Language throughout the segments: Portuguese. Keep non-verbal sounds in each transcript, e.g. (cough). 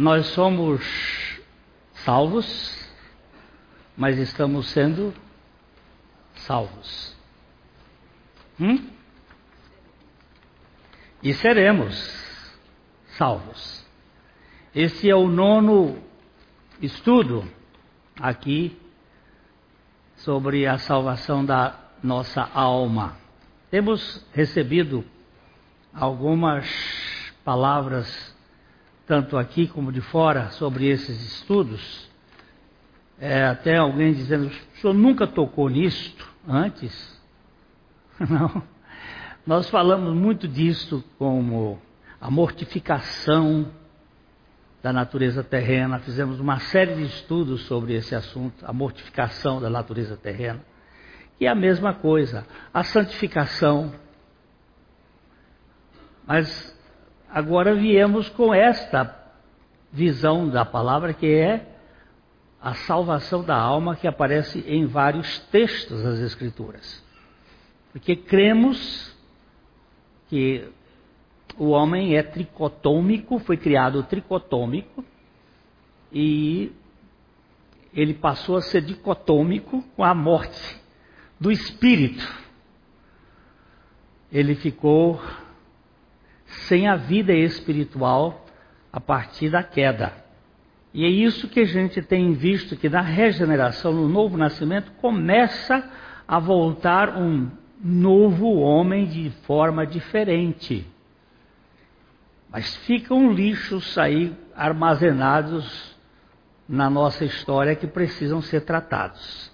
nós somos salvos, mas estamos sendo salvos. Hum? E seremos salvos. Esse é o nono estudo aqui sobre a salvação da nossa alma. Temos recebido algumas palavras, tanto aqui como de fora, sobre esses estudos. É, até alguém dizendo: o senhor nunca tocou nisto antes? (laughs) Não. Nós falamos muito disso como a mortificação da natureza terrena, fizemos uma série de estudos sobre esse assunto, a mortificação da natureza terrena. E a mesma coisa, a santificação. Mas agora viemos com esta visão da palavra que é a salvação da alma que aparece em vários textos das Escrituras. Porque cremos que o homem é tricotômico, foi criado tricotômico, e ele passou a ser dicotômico com a morte do espírito. Ele ficou sem a vida espiritual a partir da queda. E é isso que a gente tem visto que na regeneração, no novo nascimento, começa a voltar um novo homem de forma diferente. Mas ficam lixos aí armazenados na nossa história que precisam ser tratados.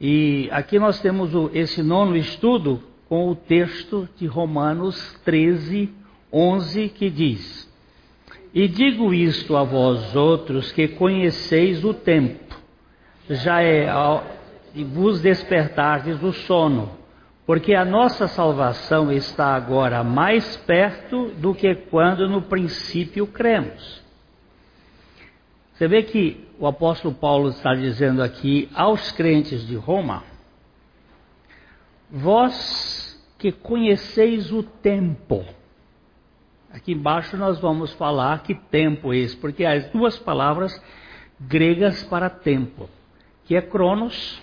E aqui nós temos esse nono estudo com o texto de Romanos 13, 11, que diz: E digo isto a vós outros que conheceis o tempo, já é e vos despertardes do sono porque a nossa salvação está agora mais perto do que quando no princípio cremos. Você vê que o apóstolo Paulo está dizendo aqui aos crentes de Roma: Vós que conheceis o tempo. Aqui embaixo nós vamos falar que tempo é esse, porque há as duas palavras gregas para tempo, que é Cronos,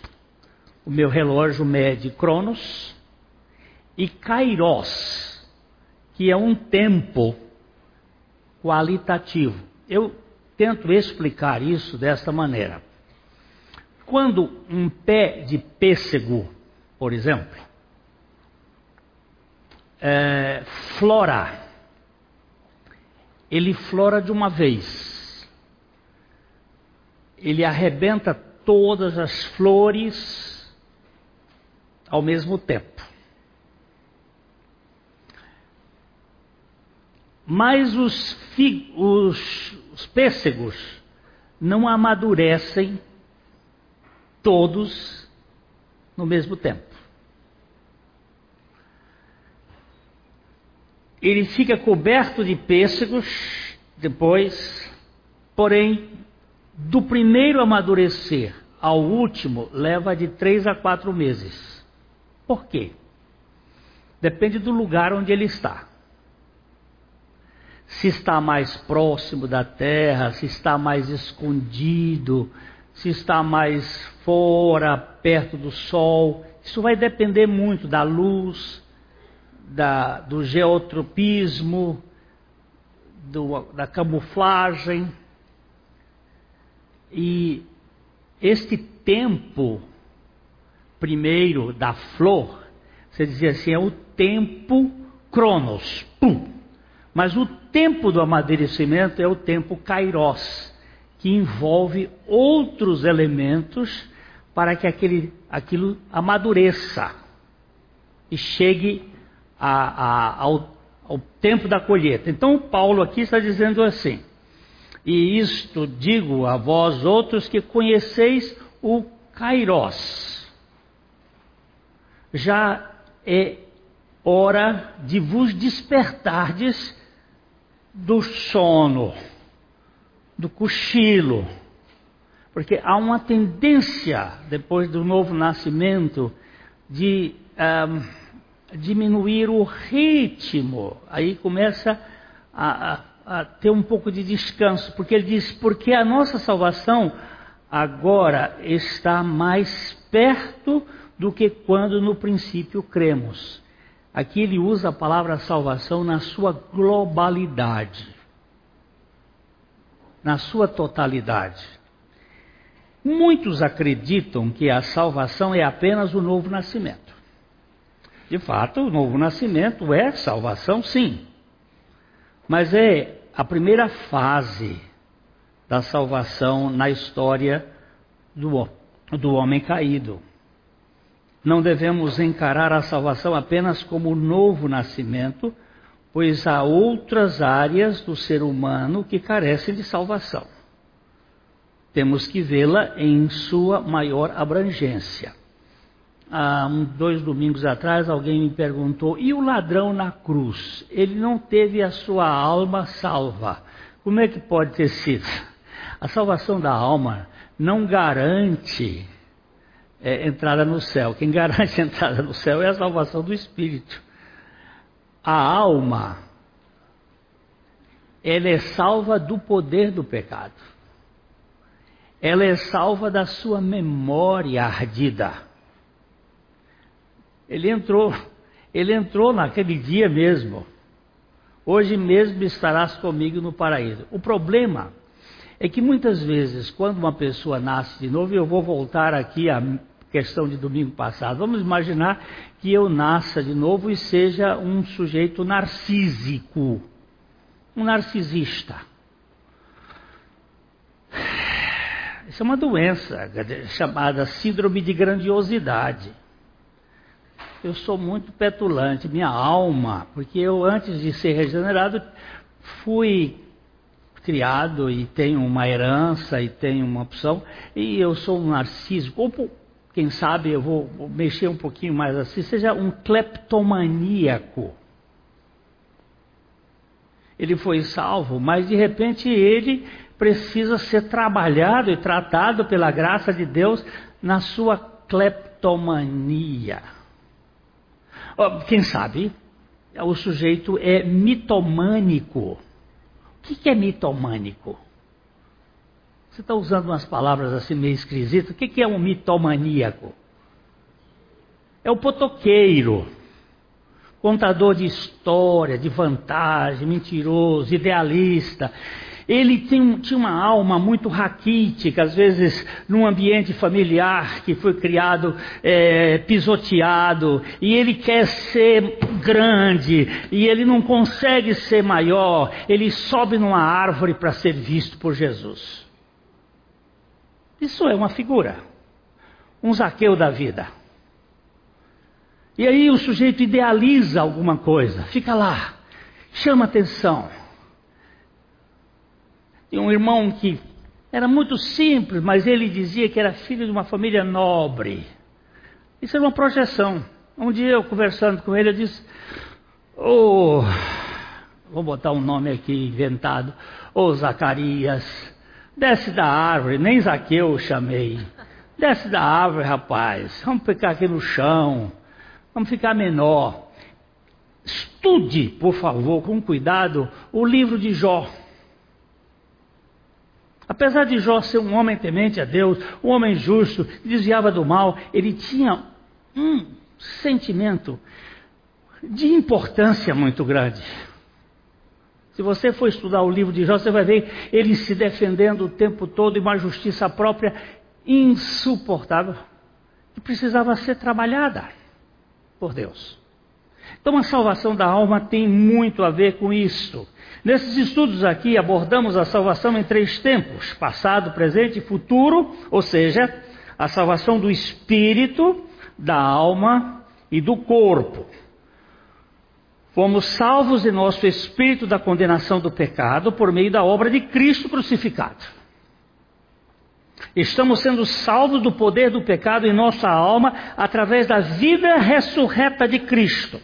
o meu relógio mede Cronos, e kairos, que é um tempo qualitativo. Eu tento explicar isso desta maneira. Quando um pé de pêssego, por exemplo, é, flora, ele flora de uma vez. Ele arrebenta todas as flores ao mesmo tempo. Mas os, os, os pêssegos não amadurecem todos no mesmo tempo. Ele fica coberto de pêssegos depois, porém, do primeiro amadurecer ao último leva de três a quatro meses. Por quê? Depende do lugar onde ele está se está mais próximo da terra, se está mais escondido, se está mais fora, perto do sol. Isso vai depender muito da luz, da, do geotropismo, do, da camuflagem. E este tempo, primeiro, da flor, você dizia assim, é o tempo cronos, pum. Mas o tempo do amadurecimento é o tempo kairos, que envolve outros elementos para que aquele, aquilo amadureça e chegue a, a, ao, ao tempo da colheita. Então, Paulo aqui está dizendo assim: E isto digo a vós outros que conheceis o Kairos. Já é hora de vos despertardes do sono, do cochilo. Porque há uma tendência, depois do novo nascimento, de um, diminuir o ritmo. Aí começa a, a, a ter um pouco de descanso, porque ele diz: porque a nossa salvação agora está mais perto do que quando no princípio cremos. Aqui ele usa a palavra salvação na sua globalidade, na sua totalidade. Muitos acreditam que a salvação é apenas o novo nascimento. De fato, o novo nascimento é salvação, sim. Mas é a primeira fase da salvação na história do, do homem caído. Não devemos encarar a salvação apenas como novo nascimento, pois há outras áreas do ser humano que carecem de salvação. Temos que vê-la em sua maior abrangência. Há um, dois domingos atrás, alguém me perguntou: e o ladrão na cruz? Ele não teve a sua alma salva. Como é que pode ter sido? A salvação da alma não garante é, entrada no céu. Quem garante (laughs) entrada no céu é a salvação do espírito. A alma, ela é salva do poder do pecado. Ela é salva da sua memória ardida. Ele entrou, ele entrou naquele dia mesmo. Hoje mesmo estarás comigo no paraíso. O problema é que muitas vezes, quando uma pessoa nasce de novo, eu vou voltar aqui à questão de domingo passado, vamos imaginar que eu nasça de novo e seja um sujeito narcísico, um narcisista. Isso é uma doença chamada síndrome de grandiosidade. Eu sou muito petulante, minha alma, porque eu antes de ser regenerado fui criado e tenho uma herança e tenho uma opção, e eu sou um narciso, ou quem sabe eu vou mexer um pouquinho mais assim, seja um cleptomaníaco. Ele foi salvo, mas de repente ele precisa ser trabalhado e tratado pela graça de Deus na sua cleptomania. Quem sabe o sujeito é mitomânico. O que é mitomânico? Você está usando umas palavras assim meio esquisitas. O que é um mitomaníaco? É o potoqueiro, contador de história, de vantagem, mentiroso, idealista. Ele tem, tinha uma alma muito raquítica, às vezes num ambiente familiar que foi criado é, pisoteado, e ele quer ser grande, e ele não consegue ser maior, ele sobe numa árvore para ser visto por Jesus. Isso é uma figura, um zaqueu da vida. E aí o sujeito idealiza alguma coisa, fica lá, chama atenção. Tinha um irmão que era muito simples, mas ele dizia que era filho de uma família nobre. Isso era uma projeção. Um dia eu conversando com ele, eu disse: oh, vou botar um nome aqui inventado, ô oh, Zacarias, desce da árvore, nem Zaqueu eu chamei. Desce da árvore, rapaz, vamos ficar aqui no chão, vamos ficar menor. Estude, por favor, com cuidado, o livro de Jó. Apesar de Jó ser um homem temente a Deus, um homem justo, desviava do mal, ele tinha um sentimento de importância muito grande. Se você for estudar o livro de Jó, você vai ver ele se defendendo o tempo todo e uma justiça própria insuportável, que precisava ser trabalhada por Deus. Então a salvação da alma tem muito a ver com isto. Nesses estudos aqui abordamos a salvação em três tempos: passado, presente e futuro, ou seja, a salvação do espírito, da alma e do corpo. Fomos salvos em nosso espírito da condenação do pecado por meio da obra de Cristo crucificado. Estamos sendo salvos do poder do pecado em nossa alma através da vida ressurreta de Cristo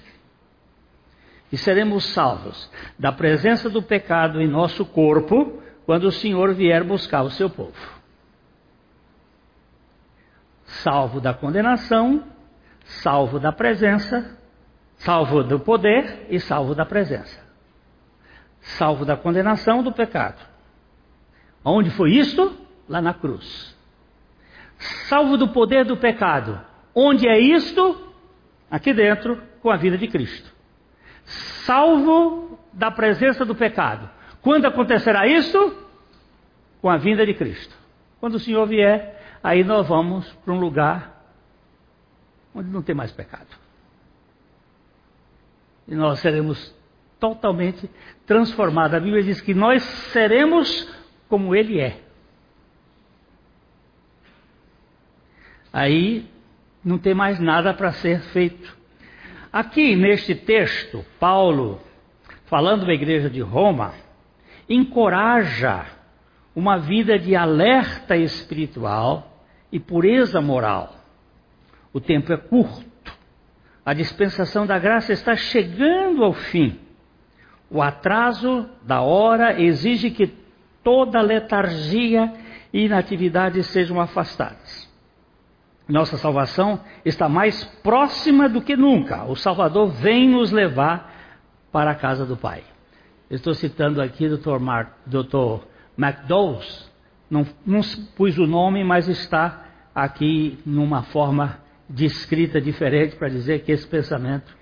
e seremos salvos da presença do pecado em nosso corpo quando o Senhor vier buscar o seu povo. Salvo da condenação, salvo da presença, salvo do poder e salvo da presença. salvo da condenação do pecado. Onde foi isto? Lá na cruz. Salvo do poder do pecado. Onde é isto? Aqui dentro, com a vida de Cristo. Salvo da presença do pecado. Quando acontecerá isso? Com a vinda de Cristo. Quando o Senhor vier, aí nós vamos para um lugar onde não tem mais pecado. E nós seremos totalmente transformados. A Bíblia diz que nós seremos como Ele é. Aí não tem mais nada para ser feito. Aqui neste texto, Paulo, falando da igreja de Roma, encoraja uma vida de alerta espiritual e pureza moral. O tempo é curto. A dispensação da graça está chegando ao fim. O atraso da hora exige que toda letargia e inatividade sejam afastadas. Nossa salvação está mais próxima do que nunca. O Salvador vem nos levar para a casa do Pai. Estou citando aqui o Dr. McDowell, não, não pus o nome, mas está aqui numa forma de escrita diferente para dizer que esse pensamento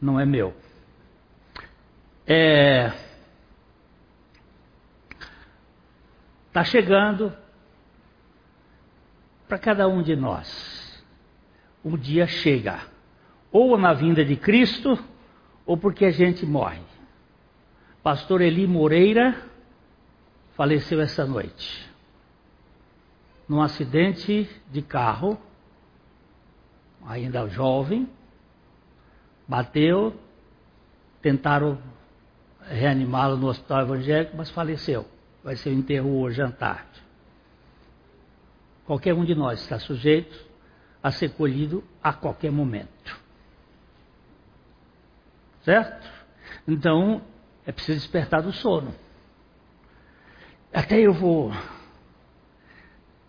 não é meu. É, está chegando para cada um de nós. Um dia chega, ou na vinda de Cristo, ou porque a gente morre. Pastor Eli Moreira faleceu essa noite. Num acidente de carro, ainda jovem, bateu, tentaram reanimá-lo no hospital evangélico, mas faleceu. Vai ser o enterro hoje à tarde. Qualquer um de nós está sujeito a ser colhido a qualquer momento. Certo? Então, é preciso despertar do sono. Até eu vou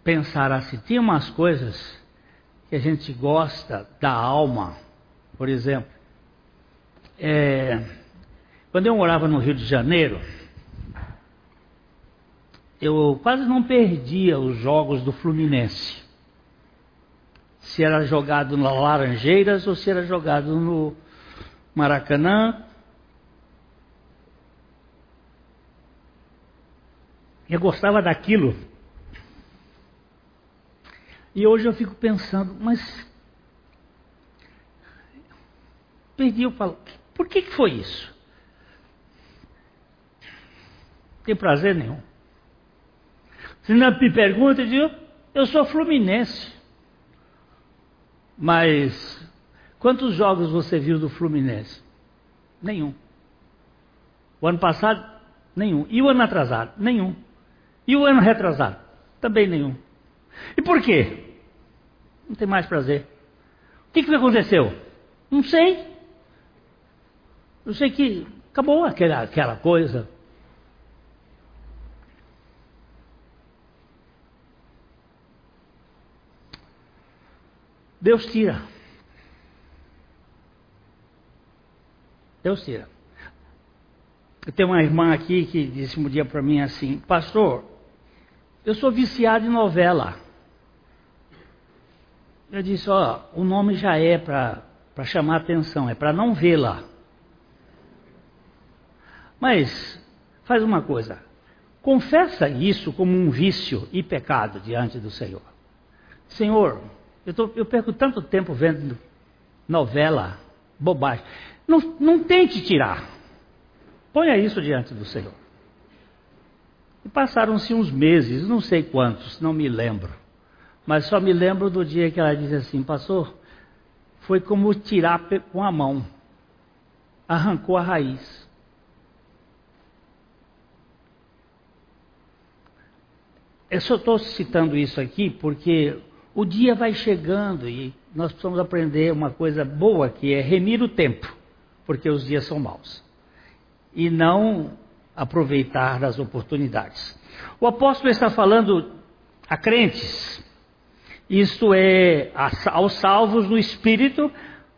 pensar assim: tem umas coisas que a gente gosta da alma, por exemplo. É, quando eu morava no Rio de Janeiro, eu quase não perdia os jogos do Fluminense. Se era jogado na Laranjeiras ou se era jogado no Maracanã. Eu gostava daquilo. E hoje eu fico pensando, mas perdi, eu falo, por que, que foi isso? Tem prazer nenhum. Se não me pergunta, eu digo, eu sou fluminense. Mas quantos jogos você viu do Fluminense? Nenhum. O ano passado, nenhum. E o ano atrasado? Nenhum. E o ano retrasado? Também nenhum. E por quê? Não tem mais prazer. O que, que aconteceu? Não sei. Eu sei que acabou aquela, aquela coisa. Deus tira. Deus tira. Eu tenho uma irmã aqui que disse um dia para mim assim: Pastor, eu sou viciado em novela. Eu disse: Ó, o nome já é para chamar atenção, é para não vê-la. Mas, faz uma coisa: confessa isso como um vício e pecado diante do Senhor. Senhor, eu, tô, eu perco tanto tempo vendo novela, bobagem. Não, não tente tirar. Ponha isso diante do Senhor. E passaram-se uns meses, não sei quantos, não me lembro. Mas só me lembro do dia que ela disse assim, pastor, foi como tirar com a mão. Arrancou a raiz. Eu só estou citando isso aqui porque o dia vai chegando e nós precisamos aprender uma coisa boa que é remir o tempo, porque os dias são maus. E não aproveitar das oportunidades. O apóstolo está falando a crentes, isto é, aos salvos no espírito,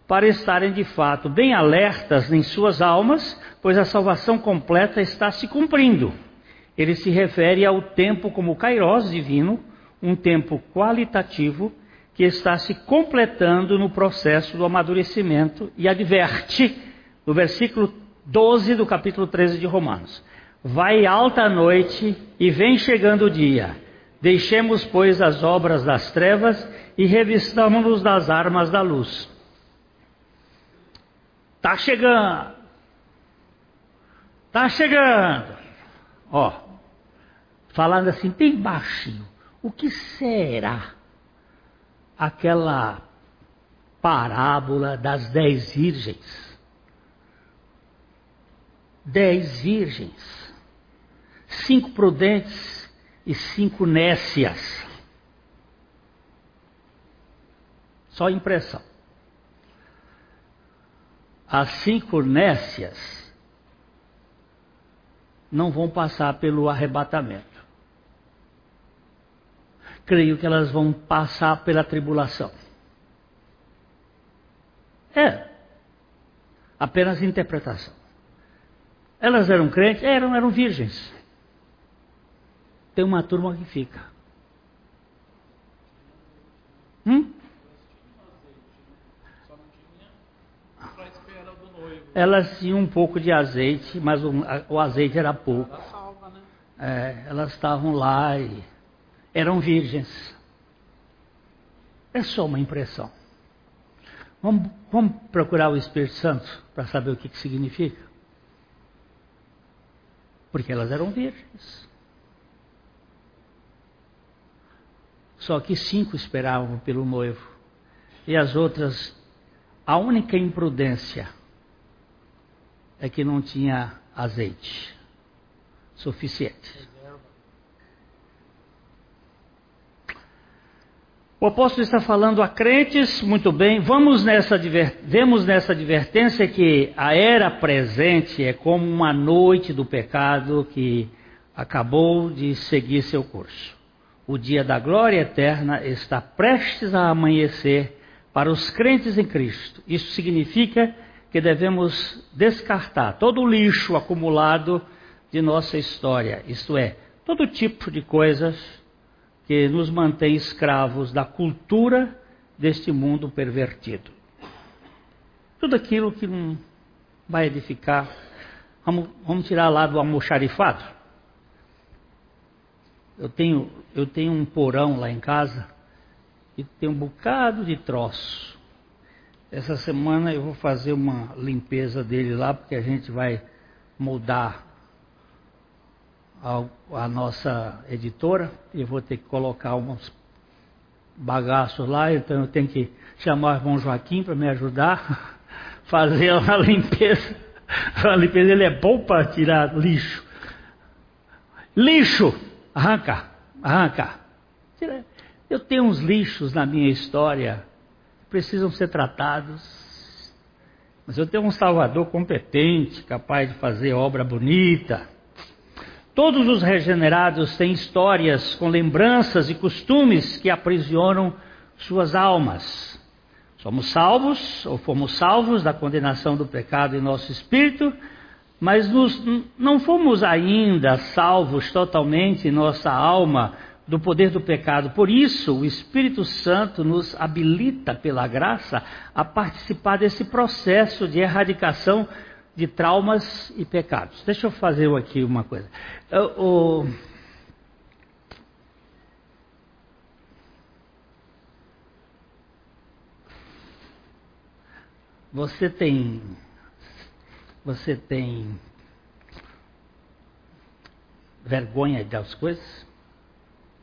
para estarem de fato bem alertas em suas almas pois a salvação completa está se cumprindo. Ele se refere ao tempo como kairos divino, um tempo qualitativo que está se completando no processo do amadurecimento e adverte no versículo 12 do capítulo 13 de Romanos. Vai alta a noite e vem chegando o dia. Deixemos, pois, as obras das trevas e revistamos-nos das armas da luz. Tá chegando. Tá chegando. Ó, falando assim bem baixinho. O que será aquela parábola das dez virgens? Dez virgens, cinco prudentes e cinco nécias. Só impressão. As cinco nécias não vão passar pelo arrebatamento. Creio que elas vão passar pela tribulação. É. Apenas interpretação. Elas eram crentes? Eram, eram virgens. Tem uma turma que fica. Hum? Elas tinham um pouco de azeite, mas o, o azeite era pouco. É, elas estavam lá e eram virgens. É só uma impressão. Vamos, vamos procurar o Espírito Santo para saber o que, que significa? Porque elas eram virgens. Só que cinco esperavam pelo noivo. E as outras, a única imprudência é que não tinha azeite suficiente. O apóstolo está falando a crentes, muito bem, vamos nessa, vemos nessa advertência que a era presente é como uma noite do pecado que acabou de seguir seu curso. O dia da glória eterna está prestes a amanhecer para os crentes em Cristo. Isso significa que devemos descartar todo o lixo acumulado de nossa história, isto é, todo tipo de coisas que nos mantém escravos da cultura deste mundo pervertido. Tudo aquilo que não vai edificar, vamos, vamos tirar lá do almoxarifado. Eu tenho, eu tenho um porão lá em casa e tem um bocado de troço. Essa semana eu vou fazer uma limpeza dele lá, porque a gente vai mudar a, nossa editora, e vou ter que colocar uns bagaços lá, então eu tenho que chamar o irmão Joaquim para me ajudar, (laughs) fazer a limpeza. (laughs) A limpeza ele é bom para tirar lixo. Lixo! Arranca, arranca. Eu tenho uns lixos na minha história que precisam ser tratados. Mas eu tenho um Salvador competente, capaz de fazer obra bonita. Todos os regenerados têm histórias com lembranças e costumes que aprisionam suas almas. Somos salvos, ou fomos salvos da condenação do pecado em nosso espírito, mas nos, não fomos ainda salvos totalmente em nossa alma do poder do pecado. Por isso, o Espírito Santo nos habilita pela graça a participar desse processo de erradicação de traumas e pecados. Deixa eu fazer aqui uma coisa. O, você tem você tem vergonha das coisas?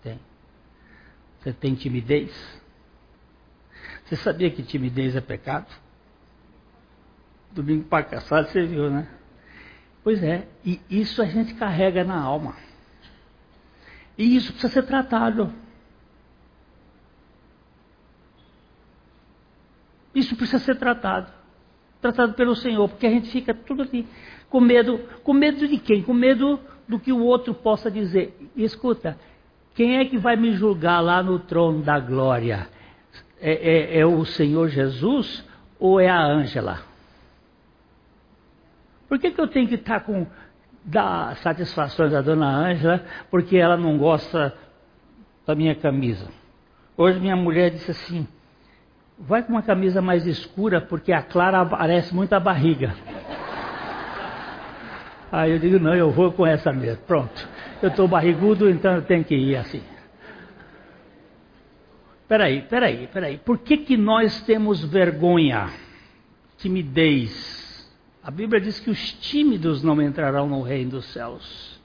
Tem. Você tem timidez? Você sabia que timidez é pecado? Domingo passado você viu, né? Pois é, e isso a gente carrega na alma. E isso precisa ser tratado. Isso precisa ser tratado. Tratado pelo Senhor, porque a gente fica tudo ali com medo. Com medo de quem? Com medo do que o outro possa dizer. E escuta, quem é que vai me julgar lá no trono da glória? É, é, é o Senhor Jesus ou é a Ângela? Por que, que eu tenho que estar com dar satisfações à dona Ângela porque ela não gosta da minha camisa? Hoje minha mulher disse assim: vai com uma camisa mais escura porque a Clara aparece muito a barriga. (laughs) Aí eu digo: não, eu vou com essa mesmo. Pronto. Eu estou barrigudo, então eu tenho que ir assim. Peraí, peraí, peraí. Por que, que nós temos vergonha, timidez? A Bíblia diz que os tímidos não entrarão no reino dos céus.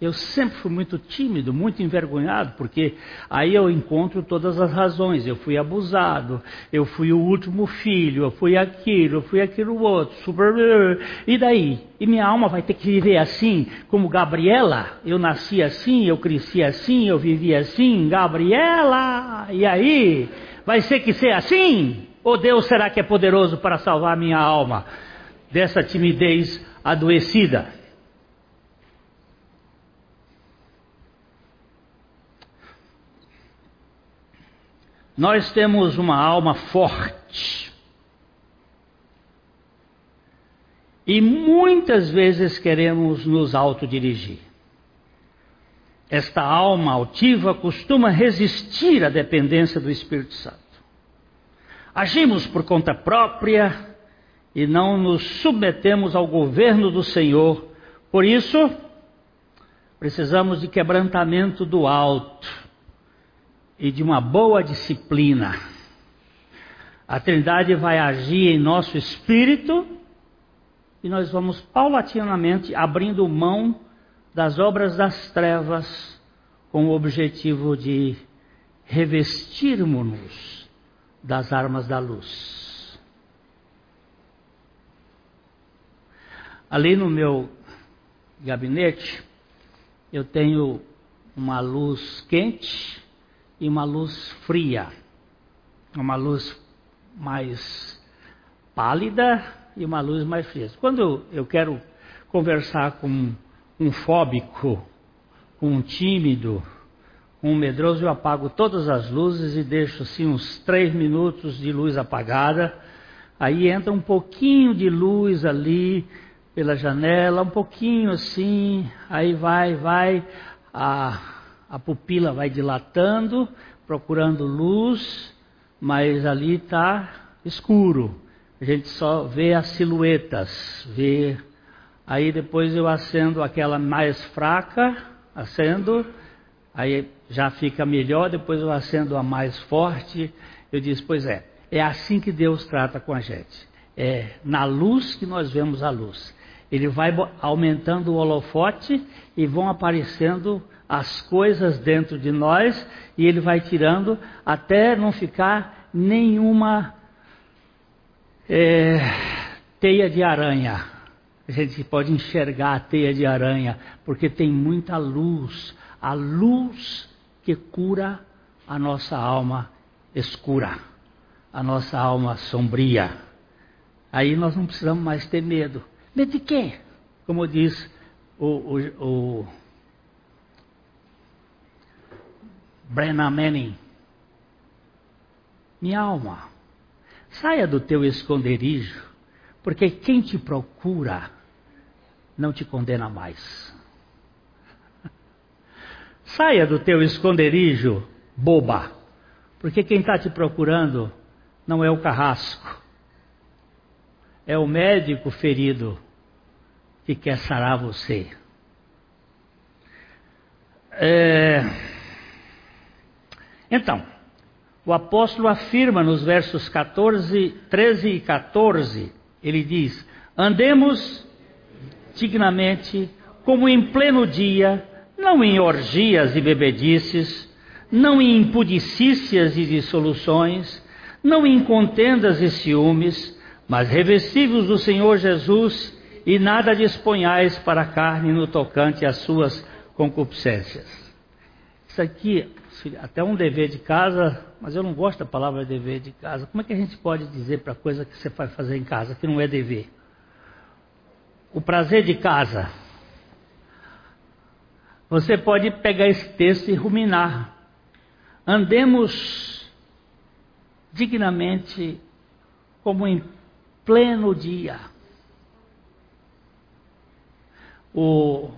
Eu sempre fui muito tímido, muito envergonhado, porque aí eu encontro todas as razões. Eu fui abusado, eu fui o último filho, eu fui aquilo, eu fui aquilo outro, super. E daí? E minha alma vai ter que viver assim, como Gabriela? Eu nasci assim, eu cresci assim, eu vivi assim, Gabriela! E aí? Vai ser que ser assim? Ou Deus será que é poderoso para salvar minha alma dessa timidez adoecida? Nós temos uma alma forte. E muitas vezes queremos nos autodirigir. Esta alma altiva costuma resistir à dependência do Espírito Santo. Agimos por conta própria e não nos submetemos ao governo do Senhor. Por isso, precisamos de quebrantamento do alto e de uma boa disciplina. A Trindade vai agir em nosso espírito e nós vamos paulatinamente abrindo mão das obras das trevas com o objetivo de revestirmos-nos das armas da luz. Ali no meu gabinete, eu tenho uma luz quente e uma luz fria, uma luz mais pálida e uma luz mais fria. Quando eu quero conversar com um fóbico, com um tímido, com um medroso, eu apago todas as luzes e deixo assim uns três minutos de luz apagada. Aí entra um pouquinho de luz ali pela janela, um pouquinho assim, aí vai, vai, a a pupila vai dilatando, procurando luz, mas ali está escuro. A gente só vê as silhuetas, vê. Aí depois eu acendo aquela mais fraca, acendo, aí já fica melhor, depois eu acendo a mais forte. Eu disse, pois é, é assim que Deus trata com a gente. É na luz que nós vemos a luz. Ele vai aumentando o holofote e vão aparecendo as coisas dentro de nós e ele vai tirando até não ficar nenhuma é, teia de aranha. A gente pode enxergar a teia de aranha porque tem muita luz, a luz que cura a nossa alma escura, a nossa alma sombria. Aí nós não precisamos mais ter medo. Quê? Como diz o, o, o Brenna Manning. Minha alma, saia do teu esconderijo, porque quem te procura não te condena mais. (laughs) Saia do teu esconderijo, boba, porque quem está te procurando não é o carrasco, é o médico ferido que quer sarar você. É... Então, o apóstolo afirma nos versos 14, 13 e 14, ele diz: Andemos dignamente, como em pleno dia, não em orgias e bebedices, não em impudicícias e dissoluções, não em contendas e ciúmes, mas revestivos do Senhor Jesus e nada disponhais para a carne no tocante às suas concupiscências. Isso aqui até um dever de casa, mas eu não gosto da palavra dever de casa. Como é que a gente pode dizer para coisa que você vai fazer em casa que não é dever? O prazer de casa. Você pode pegar esse texto e ruminar. Andemos dignamente como em pleno dia. o,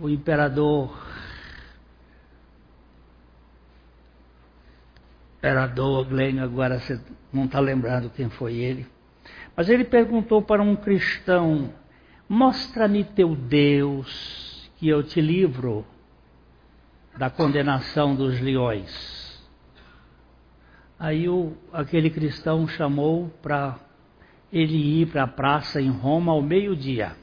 o imperador imperador Glenn, agora você não está lembrando quem foi ele. Mas ele perguntou para um cristão: Mostra-me teu Deus, que eu te livro da condenação dos leões. Aí o, aquele cristão chamou para ele ir para a praça em Roma ao meio-dia.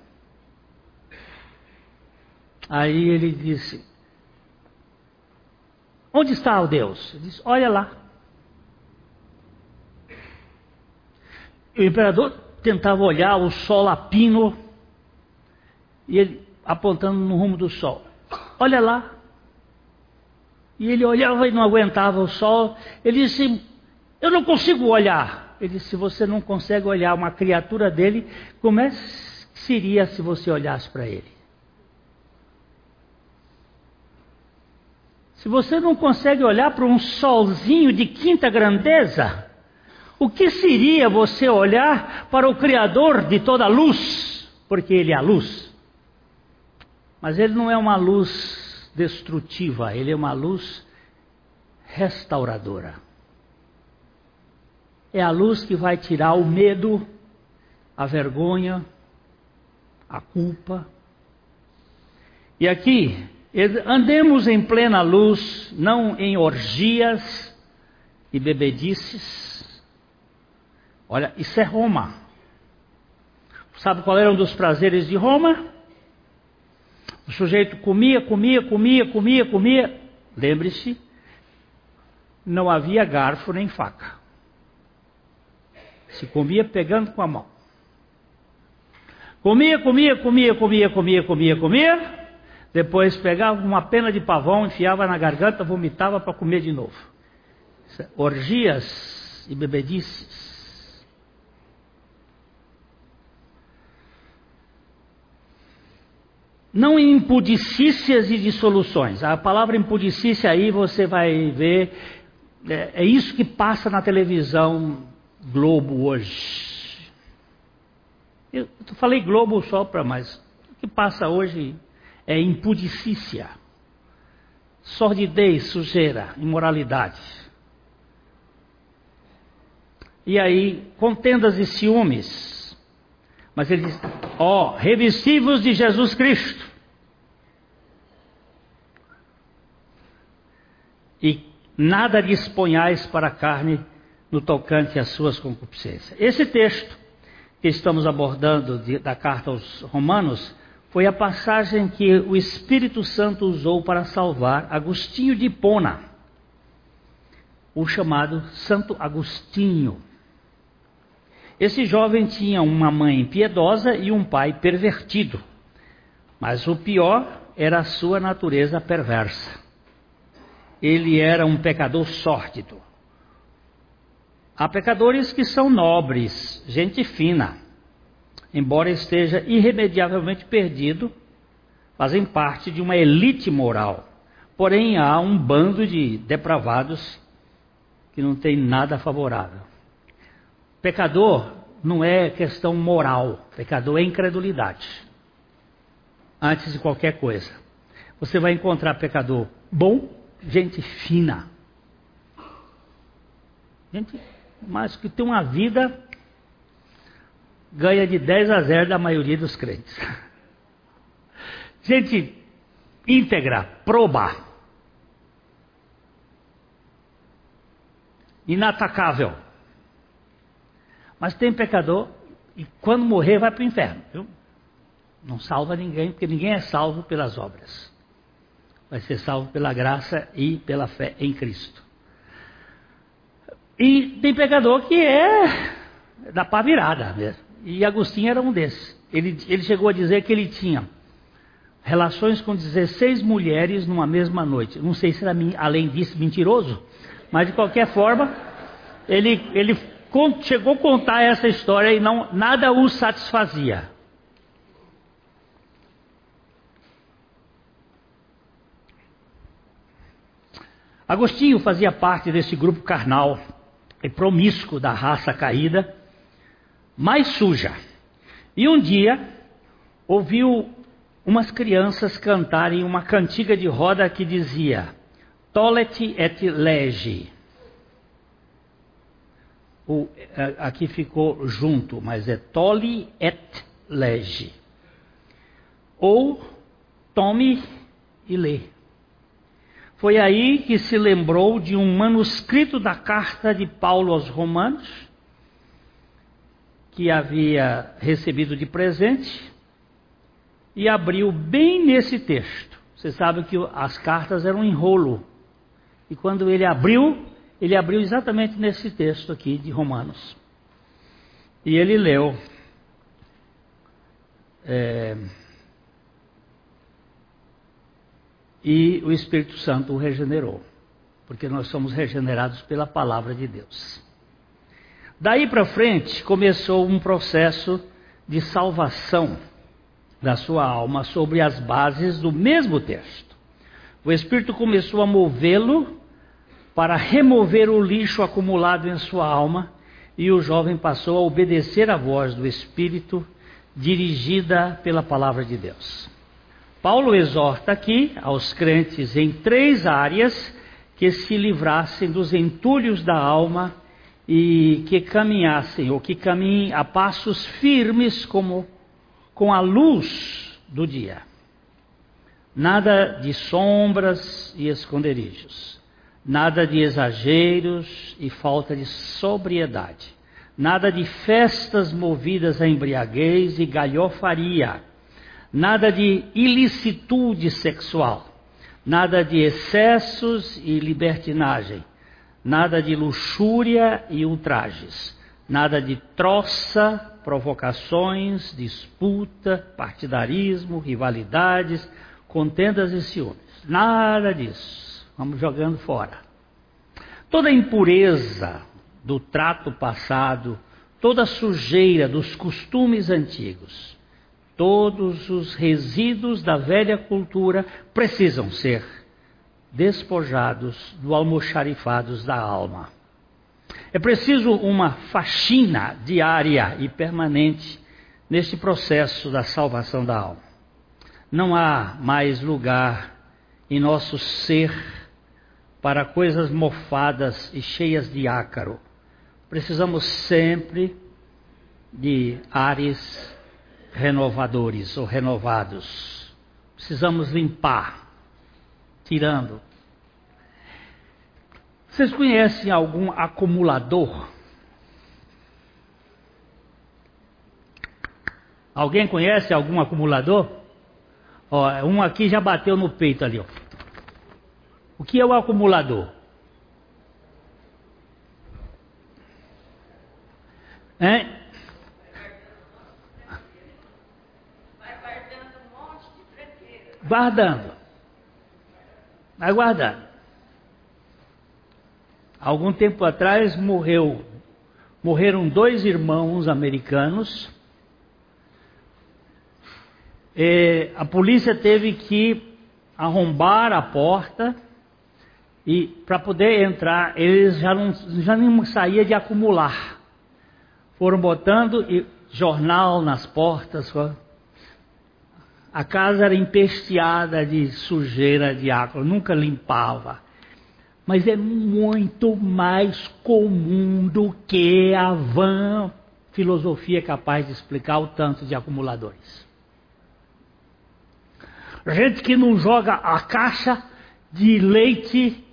Aí ele disse: Onde está o Deus? Ele disse: Olha lá. O imperador tentava olhar o sol a pino e ele apontando no rumo do sol. Olha lá. E ele olhava e não aguentava o sol. Ele disse: Eu não consigo olhar. Ele disse: Se você não consegue olhar uma criatura dele, como é que seria se você olhasse para ele? Se você não consegue olhar para um solzinho de quinta grandeza, o que seria você olhar para o Criador de toda a luz? Porque Ele é a luz. Mas Ele não é uma luz destrutiva, ele é uma luz restauradora. É a luz que vai tirar o medo, a vergonha, a culpa. E aqui, andemos em plena luz, não em orgias e bebedices. Olha, isso é Roma. Sabe qual era um dos prazeres de Roma? O sujeito comia, comia, comia, comia, comia. Lembre-se, não havia garfo nem faca. Se comia pegando com a mão. Comia, comia, comia, comia, comia, comia, comia. Depois pegava uma pena de pavão, enfiava na garganta, vomitava para comer de novo. Orgias e bebedices. Não em impudicícias e dissoluções. A palavra impudicícia aí você vai ver, é, é isso que passa na televisão Globo hoje. Eu, falei Globo só para, mas o que passa hoje é impudicícia, sordidez, sujeira, imoralidade. E aí, contendas e ciúmes, mas ele diz: ó, oh, revestivos de Jesus Cristo. E nada disponhais para a carne no tocante às suas concupiscências. Esse texto que estamos abordando de, da carta aos Romanos foi a passagem que o Espírito Santo usou para salvar Agostinho de Hipona, o chamado Santo Agostinho. Esse jovem tinha uma mãe piedosa e um pai pervertido. Mas o pior era a sua natureza perversa. Ele era um pecador sórdido. Há pecadores que são nobres, gente fina, embora esteja irremediavelmente perdido, fazem parte de uma elite moral. Porém, há um bando de depravados que não tem nada favorável. Pecador não é questão moral, pecador é incredulidade. Antes de qualquer coisa. Você vai encontrar pecador bom, gente fina. Gente, mas que tem uma vida ganha de 10 a 0 da maioria dos crentes. (laughs) Gente íntegra, proba. Inatacável. Mas tem pecador e quando morrer vai para o inferno. Viu? Não salva ninguém, porque ninguém é salvo pelas obras. Vai ser salvo pela graça e pela fé em Cristo. E tem pecador que é da pá virada mesmo. E Agostinho era um desses. Ele, ele chegou a dizer que ele tinha relações com 16 mulheres numa mesma noite. Não sei se era além disso mentiroso, mas de qualquer forma, ele, ele chegou a contar essa história e não, nada o satisfazia. Agostinho fazia parte desse grupo carnal e promíscuo da raça caída, mais suja. E um dia, ouviu umas crianças cantarem uma cantiga de roda que dizia: Tolet et lege. O, é, aqui ficou junto, mas é toli et lege. Ou tome e lê. Foi aí que se lembrou de um manuscrito da carta de Paulo aos Romanos, que havia recebido de presente, e abriu bem nesse texto. Você sabe que as cartas eram um enrolo. E quando ele abriu, ele abriu exatamente nesse texto aqui de Romanos. E ele leu. É, e o Espírito Santo o regenerou, porque nós somos regenerados pela palavra de Deus. Daí para frente começou um processo de salvação da sua alma sobre as bases do mesmo texto. O Espírito começou a movê-lo para remover o lixo acumulado em sua alma e o jovem passou a obedecer à voz do Espírito dirigida pela palavra de Deus. Paulo exorta aqui aos crentes em três áreas que se livrassem dos entulhos da alma e que caminhassem, ou que caminhem a passos firmes como com a luz do dia. Nada de sombras e esconderijos, nada de exageros e falta de sobriedade, nada de festas movidas a embriaguez e galhofaria, nada de ilicitude sexual, nada de excessos e libertinagem, nada de luxúria e ultrajes, nada de troça provocações, disputa, partidarismo, rivalidades, contendas e ciúmes. Nada disso. Vamos jogando fora. Toda impureza do trato passado, toda sujeira dos costumes antigos, todos os resíduos da velha cultura precisam ser despojados do almoxarifados da alma. É preciso uma faxina diária e permanente neste processo da salvação da alma. Não há mais lugar em nosso ser para coisas mofadas e cheias de ácaro. Precisamos sempre de ares renovadores ou renovados. Precisamos limpar, tirando vocês conhecem algum acumulador? Alguém conhece algum acumulador? Ó, um aqui já bateu no peito ali. Ó. O que é o acumulador? Hein? Guardando. Vai guardando. Algum tempo atrás morreu, morreram dois irmãos americanos. E a polícia teve que arrombar a porta e para poder entrar, eles já não, já nem saía de acumular. Foram botando jornal nas portas. A casa era empesteada de sujeira de água, nunca limpava mas é muito mais comum do que a vã filosofia capaz de explicar o tanto de acumuladores. Gente que não joga a caixa de leite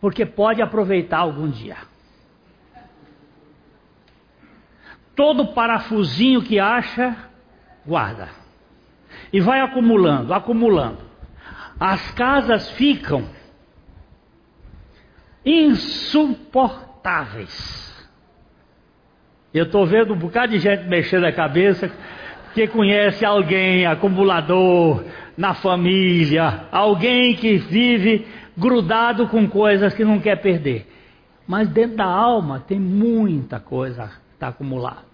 porque pode aproveitar algum dia. Todo parafusinho que acha, guarda. E vai acumulando, acumulando. As casas ficam insuportáveis. Eu estou vendo um bocado de gente mexendo a cabeça que conhece alguém acumulador na família, alguém que vive grudado com coisas que não quer perder. Mas dentro da alma tem muita coisa que está acumulada.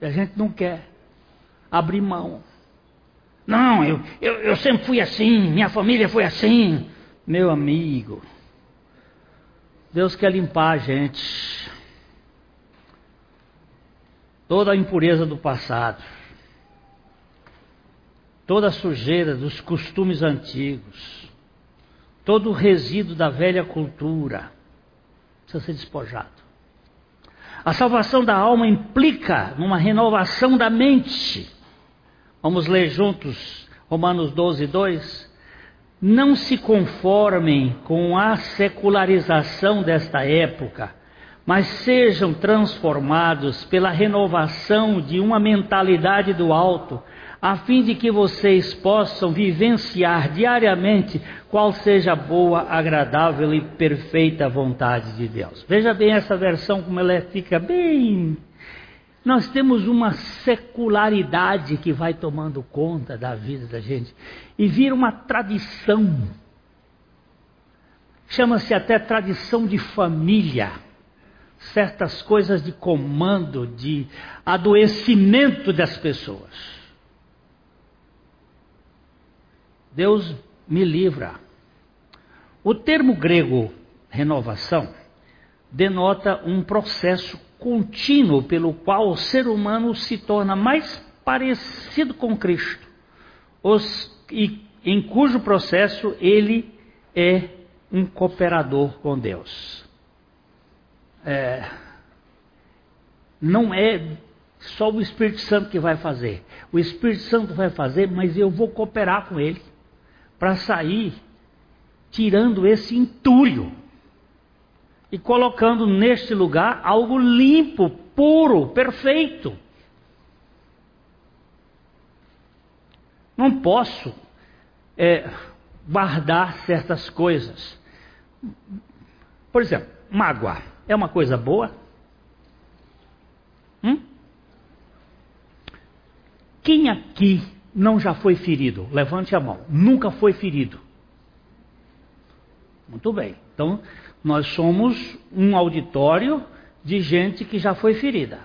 E a gente não quer abrir mão. Não, eu, eu, eu sempre fui assim, minha família foi assim. Meu amigo, Deus quer limpar a gente. Toda a impureza do passado. toda a sujeira dos costumes antigos, todo o resíduo da velha cultura precisa ser despojado. A salvação da alma implica numa renovação da mente. Vamos ler juntos Romanos 12, 2. Não se conformem com a secularização desta época, mas sejam transformados pela renovação de uma mentalidade do alto, a fim de que vocês possam vivenciar diariamente qual seja a boa, agradável e perfeita vontade de Deus. Veja bem essa versão como ela fica bem. Nós temos uma secularidade que vai tomando conta da vida da gente e vira uma tradição. Chama-se até tradição de família. Certas coisas de comando, de adoecimento das pessoas. Deus me livra. O termo grego renovação denota um processo contínuo pelo qual o ser humano se torna mais parecido com Cristo, os, e, em cujo processo ele é um cooperador com Deus. É, não é só o Espírito Santo que vai fazer. O Espírito Santo vai fazer, mas eu vou cooperar com ele para sair tirando esse entulho e colocando neste lugar algo limpo, puro, perfeito. Não posso é, guardar certas coisas. Por exemplo, mágoa é uma coisa boa? Hum? Quem aqui não já foi ferido? Levante a mão. Nunca foi ferido. Muito bem. Então, nós somos um auditório de gente que já foi ferida.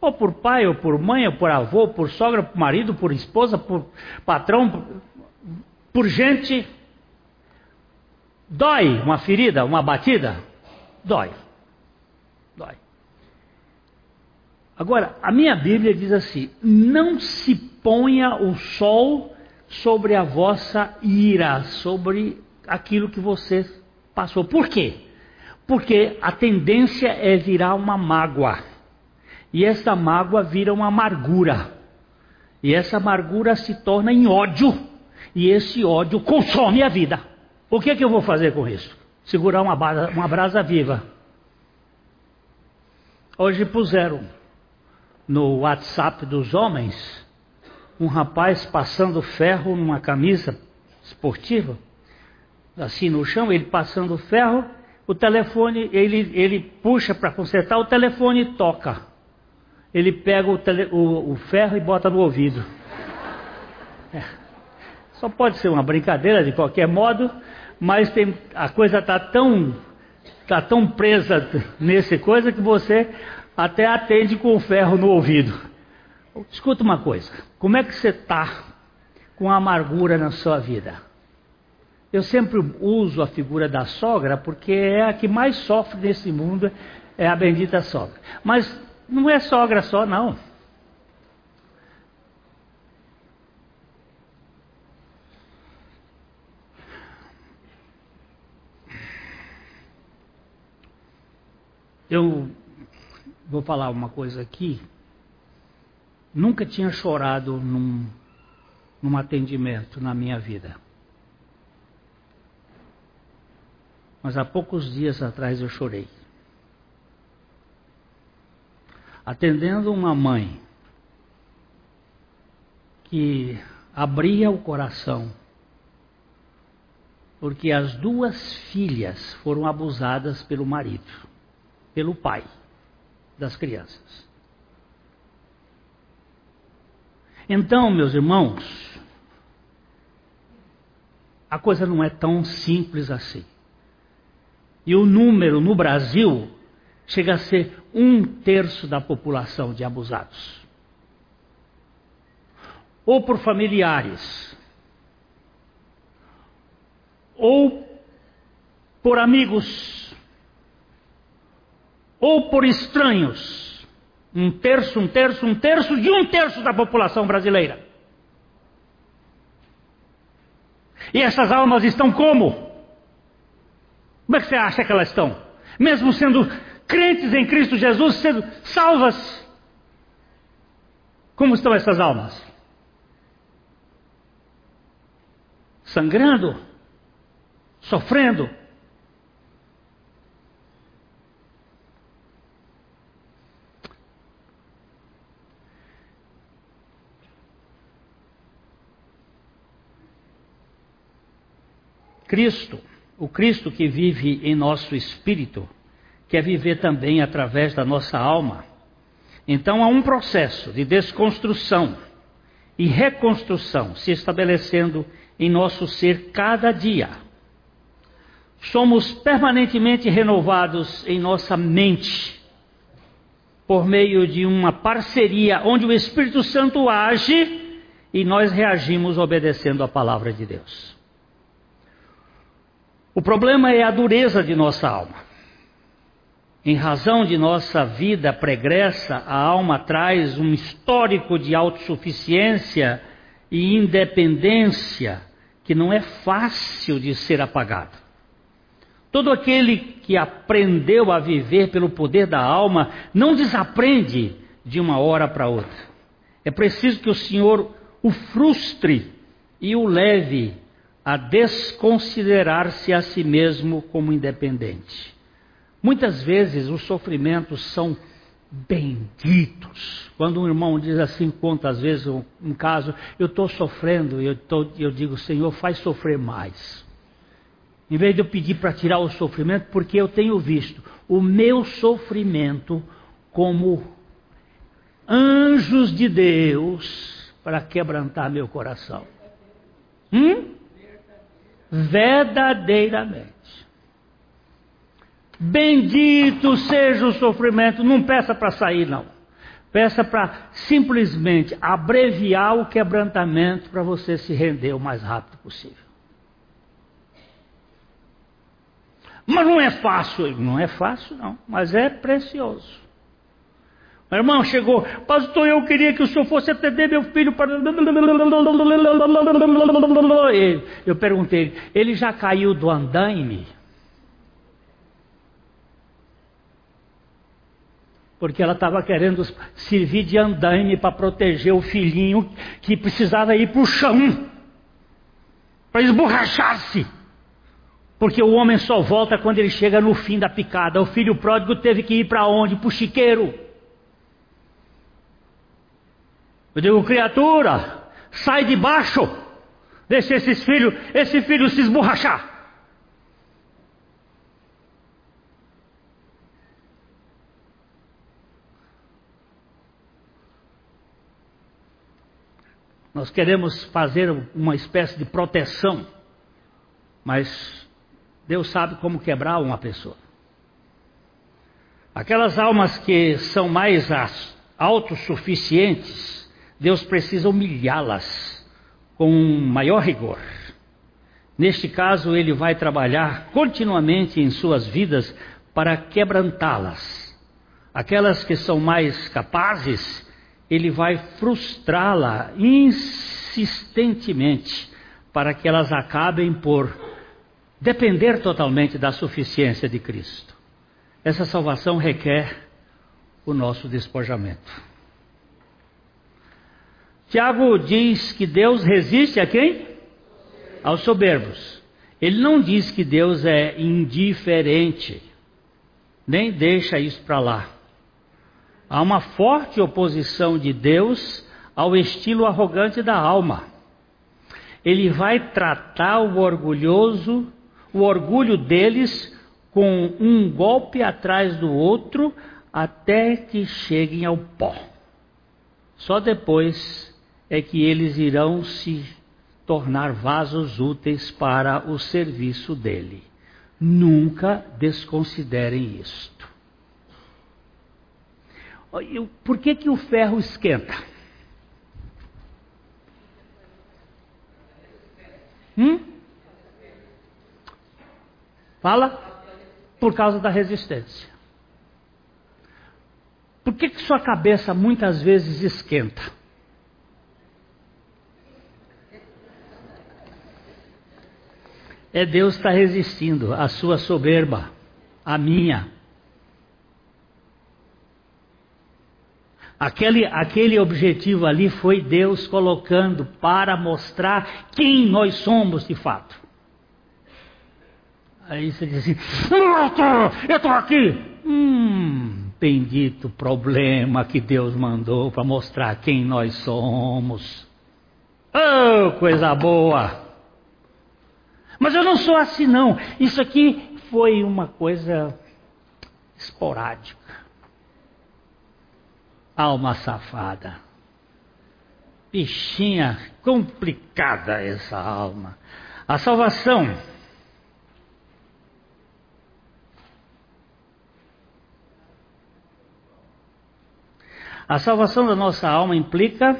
Ou por pai, ou por mãe, ou por avô, por sogra, por marido, por esposa, por patrão, por, por gente. Dói uma ferida, uma batida? Dói. Dói. Agora, a minha Bíblia diz assim: não se ponha o sol sobre a vossa ira, sobre aquilo que você passou. Por quê? Porque a tendência é virar uma mágoa. E essa mágoa vira uma amargura. E essa amargura se torna em ódio. E esse ódio consome a vida. O que, é que eu vou fazer com isso? Segurar uma, uma brasa viva. Hoje puseram no WhatsApp dos homens um rapaz passando ferro numa camisa esportiva, assim no chão, ele passando ferro, o telefone, ele, ele puxa para consertar, o telefone toca. Ele pega o, tele, o, o ferro e bota no ouvido. É. Só pode ser uma brincadeira de qualquer modo, mas tem, a coisa está tão, tá tão presa nesse coisa que você até atende com o ferro no ouvido. Escuta uma coisa: como é que você está com amargura na sua vida? Eu sempre uso a figura da sogra porque é a que mais sofre nesse mundo, é a bendita sogra. Mas não é sogra só, não. Eu vou falar uma coisa aqui. Nunca tinha chorado num, num atendimento na minha vida. Mas há poucos dias atrás eu chorei. Atendendo uma mãe que abria o coração porque as duas filhas foram abusadas pelo marido, pelo pai das crianças. Então, meus irmãos, a coisa não é tão simples assim. E o número no Brasil chega a ser um terço da população de abusados. Ou por familiares, ou por amigos ou por estranhos. Um terço, um terço, um terço de um terço da população brasileira. E essas almas estão como? Como é que você acha que elas estão? Mesmo sendo crentes em Cristo Jesus, sendo salvas. Como estão essas almas? Sangrando? Sofrendo? Cristo, o Cristo que vive em nosso espírito, quer viver também através da nossa alma. Então há um processo de desconstrução e reconstrução se estabelecendo em nosso ser cada dia. Somos permanentemente renovados em nossa mente por meio de uma parceria onde o Espírito Santo age e nós reagimos obedecendo a palavra de Deus. O problema é a dureza de nossa alma. Em razão de nossa vida pregressa, a alma traz um histórico de autossuficiência e independência que não é fácil de ser apagado. Todo aquele que aprendeu a viver pelo poder da alma não desaprende de uma hora para outra. É preciso que o Senhor o frustre e o leve a desconsiderar-se a si mesmo como independente. Muitas vezes os sofrimentos são benditos. Quando um irmão diz assim, conta às vezes um, um caso, eu estou sofrendo, eu, tô, eu digo, Senhor, faz sofrer mais. Em vez de eu pedir para tirar o sofrimento, porque eu tenho visto o meu sofrimento como anjos de Deus para quebrantar meu coração. Hum? Verdadeiramente. Bendito seja o sofrimento, não peça para sair, não. Peça para simplesmente abreviar o quebrantamento para você se render o mais rápido possível. Mas não é fácil, não é fácil, não, mas é precioso. Meu irmão chegou, pastor, eu queria que o senhor fosse atender meu filho para. Eu perguntei, ele já caiu do andaime? Porque ela estava querendo servir de andaime para proteger o filhinho que precisava ir para o chão, para esborrachar-se. Porque o homem só volta quando ele chega no fim da picada. O filho pródigo teve que ir para onde? Para o chiqueiro. Eu digo, criatura, sai de baixo, deixa esses filhos, esse filho se esborrachar. Nós queremos fazer uma espécie de proteção, mas Deus sabe como quebrar uma pessoa. Aquelas almas que são mais autossuficientes, Deus precisa humilhá-las com maior rigor. Neste caso, ele vai trabalhar continuamente em suas vidas para quebrantá-las. Aquelas que são mais capazes, ele vai frustrá-la insistentemente para que elas acabem por depender totalmente da suficiência de Cristo. Essa salvação requer o nosso despojamento. Tiago diz que Deus resiste a quem? Aos soberbos. Ele não diz que Deus é indiferente, nem deixa isso para lá. Há uma forte oposição de Deus ao estilo arrogante da alma. Ele vai tratar o orgulhoso, o orgulho deles, com um golpe atrás do outro, até que cheguem ao pó. Só depois é que eles irão se tornar vasos úteis para o serviço dele. Nunca desconsiderem isto. Por que, que o ferro esquenta? Hum? Fala? Por causa da resistência. Por que, que sua cabeça muitas vezes esquenta? É Deus está resistindo à sua soberba, à minha. Aquele, aquele objetivo ali foi Deus colocando para mostrar quem nós somos de fato. Aí você diz assim: Eu estou aqui. Hum, bendito problema que Deus mandou para mostrar quem nós somos. Oh, coisa boa! Mas eu não sou assim, não. Isso aqui foi uma coisa esporádica alma safada. Bichinha complicada essa alma. A salvação. A salvação da nossa alma implica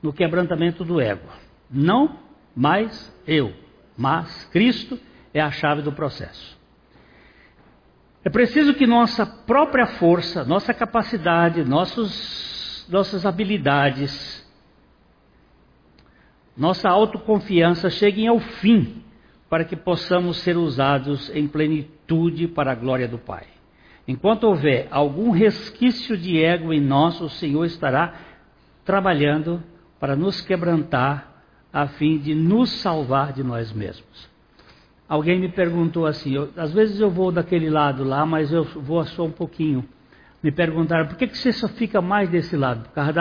no quebrantamento do ego. Não mais eu, mas Cristo é a chave do processo. É preciso que nossa própria força, nossa capacidade, nossos, nossas habilidades, nossa autoconfiança cheguem ao fim para que possamos ser usados em plenitude para a glória do Pai. Enquanto houver algum resquício de ego em nós, o Senhor estará trabalhando para nos quebrantar a fim de nos salvar de nós mesmos. Alguém me perguntou assim, eu, às vezes eu vou daquele lado lá, mas eu vou só um pouquinho. Me perguntaram, por que, que você só fica mais desse lado? Por causa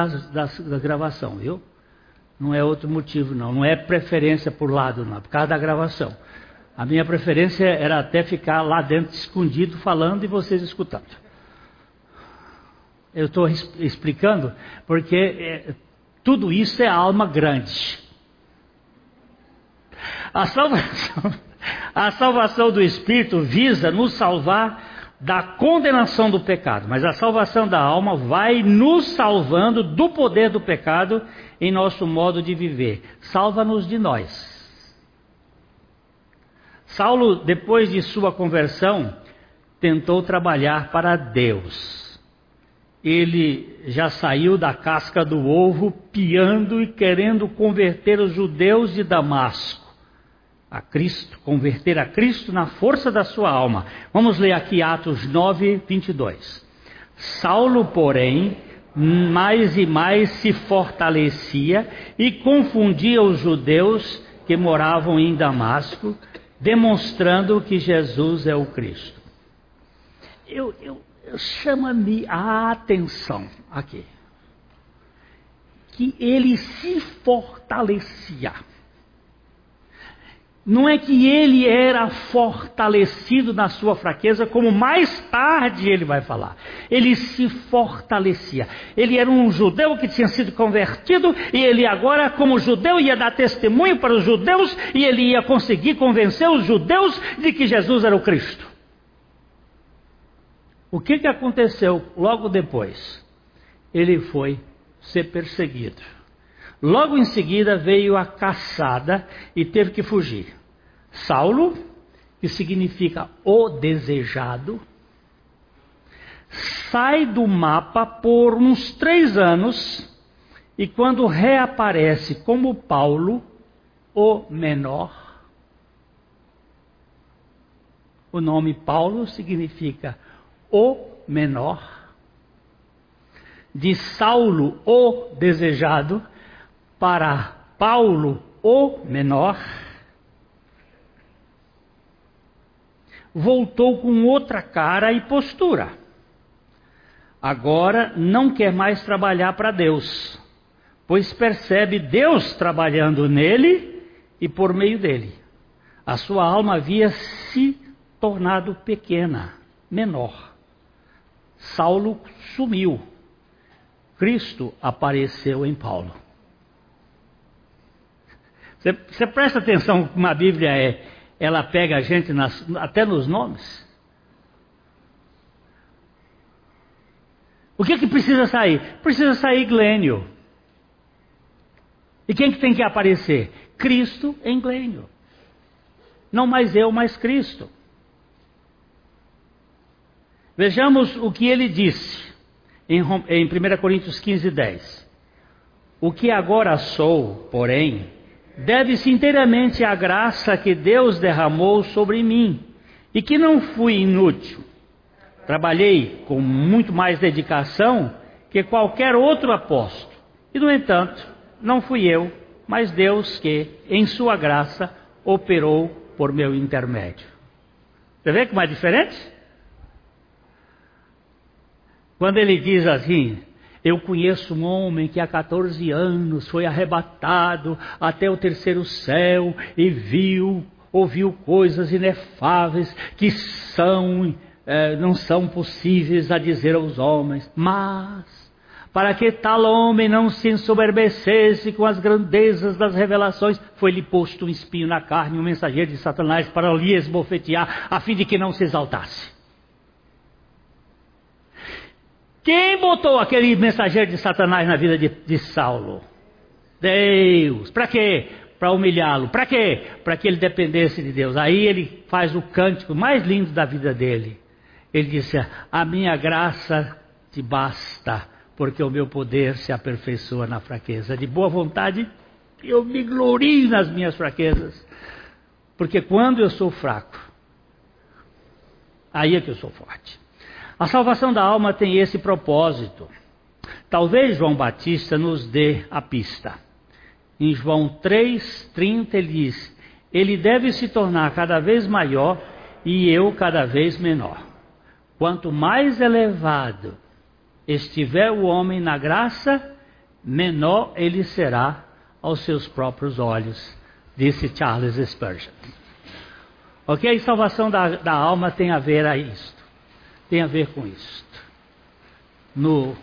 da gravação, viu? Não é outro motivo, não. Não é preferência por lado, não. Por causa da gravação. A minha preferência era até ficar lá dentro escondido falando e vocês escutando. Eu estou explicando porque é, tudo isso é alma grande. A salvação, (laughs) a salvação do Espírito visa nos salvar da condenação do pecado, mas a salvação da alma vai nos salvando do poder do pecado em nosso modo de viver. Salva-nos de nós. Saulo, depois de sua conversão, tentou trabalhar para Deus. Ele já saiu da casca do ovo, piando e querendo converter os judeus de Damasco a Cristo, converter a Cristo na força da sua alma. Vamos ler aqui Atos 9, 22. Saulo, porém, mais e mais se fortalecia e confundia os judeus que moravam em Damasco, demonstrando que Jesus é o Cristo. Eu, eu, eu chama-me a atenção aqui que ele se fortalecia. Não é que ele era fortalecido na sua fraqueza, como mais tarde ele vai falar. Ele se fortalecia. Ele era um judeu que tinha sido convertido e ele agora, como judeu, ia dar testemunho para os judeus e ele ia conseguir convencer os judeus de que Jesus era o Cristo. O que, que aconteceu logo depois? Ele foi ser perseguido. Logo em seguida veio a caçada e teve que fugir. Saulo, que significa o desejado, sai do mapa por uns três anos e quando reaparece como Paulo, o menor, o nome Paulo significa o menor, de Saulo, o desejado, para Paulo, o menor, voltou com outra cara e postura. Agora não quer mais trabalhar para Deus, pois percebe Deus trabalhando nele e por meio dele. A sua alma havia se tornado pequena, menor. Saulo sumiu. Cristo apareceu em Paulo. Você, você presta atenção como a Bíblia é ela pega a gente nas, até nos nomes. O que que precisa sair? Precisa sair Glênio. E quem que tem que aparecer? Cristo em Glênio. Não mais eu, mas Cristo. Vejamos o que ele disse em, em 1 Coríntios 15, 10. O que agora sou, porém, deve-se inteiramente à graça que Deus derramou sobre mim e que não fui inútil. Trabalhei com muito mais dedicação que qualquer outro apóstolo. E, no entanto, não fui eu, mas Deus que, em Sua graça, operou por meu intermédio. Você vê como é diferente? Quando ele diz assim, eu conheço um homem que há 14 anos foi arrebatado até o terceiro céu e viu, ouviu coisas inefáveis que são, eh, não são possíveis a dizer aos homens, mas para que tal homem não se ensoberbecesse com as grandezas das revelações, foi-lhe posto um espinho na carne, um mensageiro de Satanás para lhe esbofetear, a fim de que não se exaltasse. Quem botou aquele mensageiro de Satanás na vida de, de Saulo? Deus. Para quê? Para humilhá-lo. Para quê? Para que ele dependesse de Deus. Aí ele faz o cântico mais lindo da vida dele. Ele disse: A minha graça te basta, porque o meu poder se aperfeiçoa na fraqueza. De boa vontade, eu me glorio nas minhas fraquezas. Porque quando eu sou fraco, aí é que eu sou forte. A salvação da alma tem esse propósito. Talvez João Batista nos dê a pista. Em João 3,30 ele diz: Ele deve se tornar cada vez maior e eu cada vez menor. Quanto mais elevado estiver o homem na graça, menor ele será aos seus próprios olhos, disse Charles Spurgeon. Ok? Salvação da, da alma tem a ver a isso tem a ver com isso. No,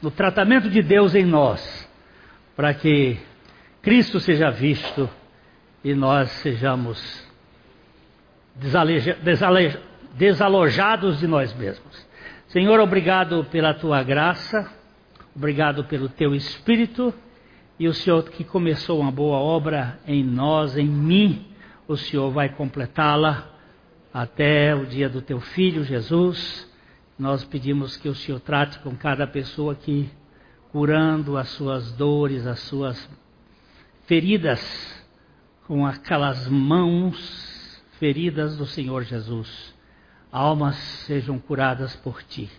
no tratamento de Deus em nós, para que Cristo seja visto e nós sejamos desaleja, desaleja, desalojados de nós mesmos. Senhor, obrigado pela tua graça, obrigado pelo teu Espírito e o Senhor que começou uma boa obra em nós, em mim, o Senhor vai completá-la até o dia do teu filho Jesus. Nós pedimos que o Senhor trate com cada pessoa aqui, curando as suas dores, as suas feridas, com aquelas mãos feridas do Senhor Jesus. Almas sejam curadas por ti,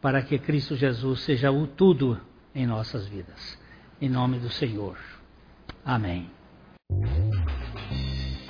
para que Cristo Jesus seja o tudo em nossas vidas. Em nome do Senhor. Amém.